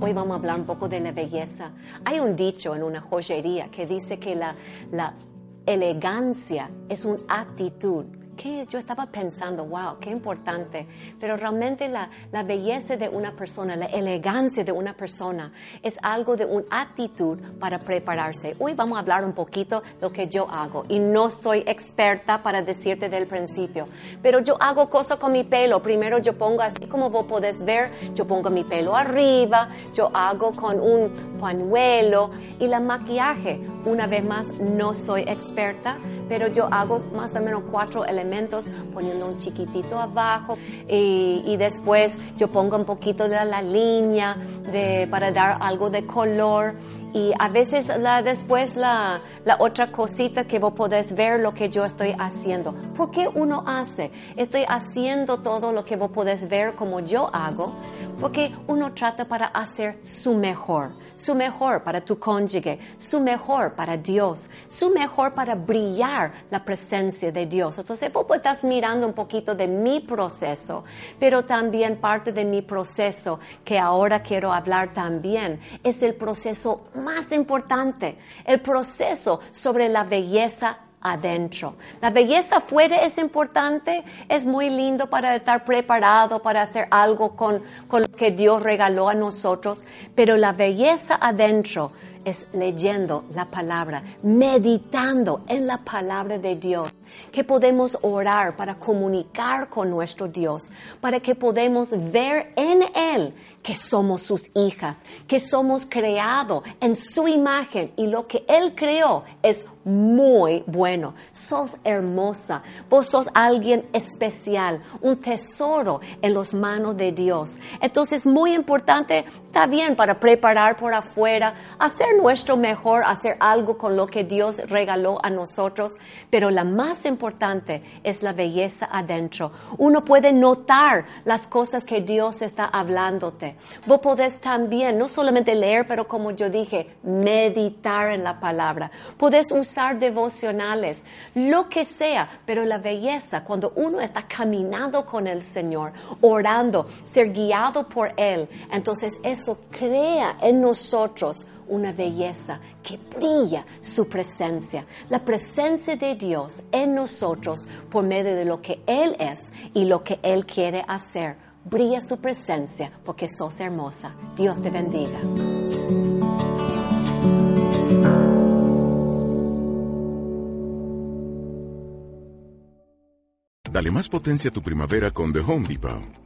Hoy vamos a hablar un poco de la belleza. Hay un dicho en una joyería que dice que la, la elegancia es una actitud que yo estaba pensando, wow, qué importante. Pero realmente la, la, belleza de una persona, la elegancia de una persona es algo de una actitud para prepararse. Hoy vamos a hablar un poquito de lo que yo hago. Y no soy experta para decirte del principio, pero yo hago cosas con mi pelo. Primero yo pongo, así como vos podés ver, yo pongo mi pelo arriba, yo hago con un pañuelo y la maquillaje. Una vez más, no soy experta, pero yo hago más o menos cuatro elementos poniendo un chiquitito abajo y, después yo pongo un poquito de la línea de, para dar algo de color y a veces la, después la, la, otra cosita que vos podés ver lo que yo estoy haciendo. ¿Por qué uno hace? Estoy haciendo todo lo que vos podés ver como yo hago, porque uno trata para hacer su mejor, su mejor para tu cónyuge, su mejor para Dios, su mejor para brillar la presencia de Dios. Entonces vos estás mirando un poquito de mi proceso, pero también parte de mi proceso que ahora quiero hablar también es el proceso más importante, el proceso sobre la belleza adentro. La belleza afuera es importante, es muy lindo para estar preparado para hacer algo con, con lo que Dios regaló a nosotros, pero la belleza adentro es leyendo la palabra, meditando en la palabra de Dios, que podemos orar para comunicar con nuestro Dios, para que podamos ver en Él que somos sus hijas, que somos creados en su imagen y lo que Él creó es muy bueno. Sos hermosa, vos sos alguien especial, un tesoro en las manos de Dios. Entonces, muy importante, está bien para preparar por afuera, hacer nuestro mejor, hacer algo con lo que Dios regaló a nosotros, pero la más importante es la belleza adentro. Uno puede notar las cosas que Dios está hablándote. Vos podés también, no solamente leer, pero como yo dije, meditar en la palabra. Podés usar devocionales, lo que sea, pero la belleza, cuando uno está caminando con el Señor, orando, ser guiado por Él, entonces eso crea en nosotros una belleza que brilla su presencia, la presencia de Dios en nosotros por medio de lo que Él es y lo que Él quiere hacer. Brilla su presencia porque sos hermosa. Dios te bendiga. Dale más potencia a tu primavera con The Home Depot.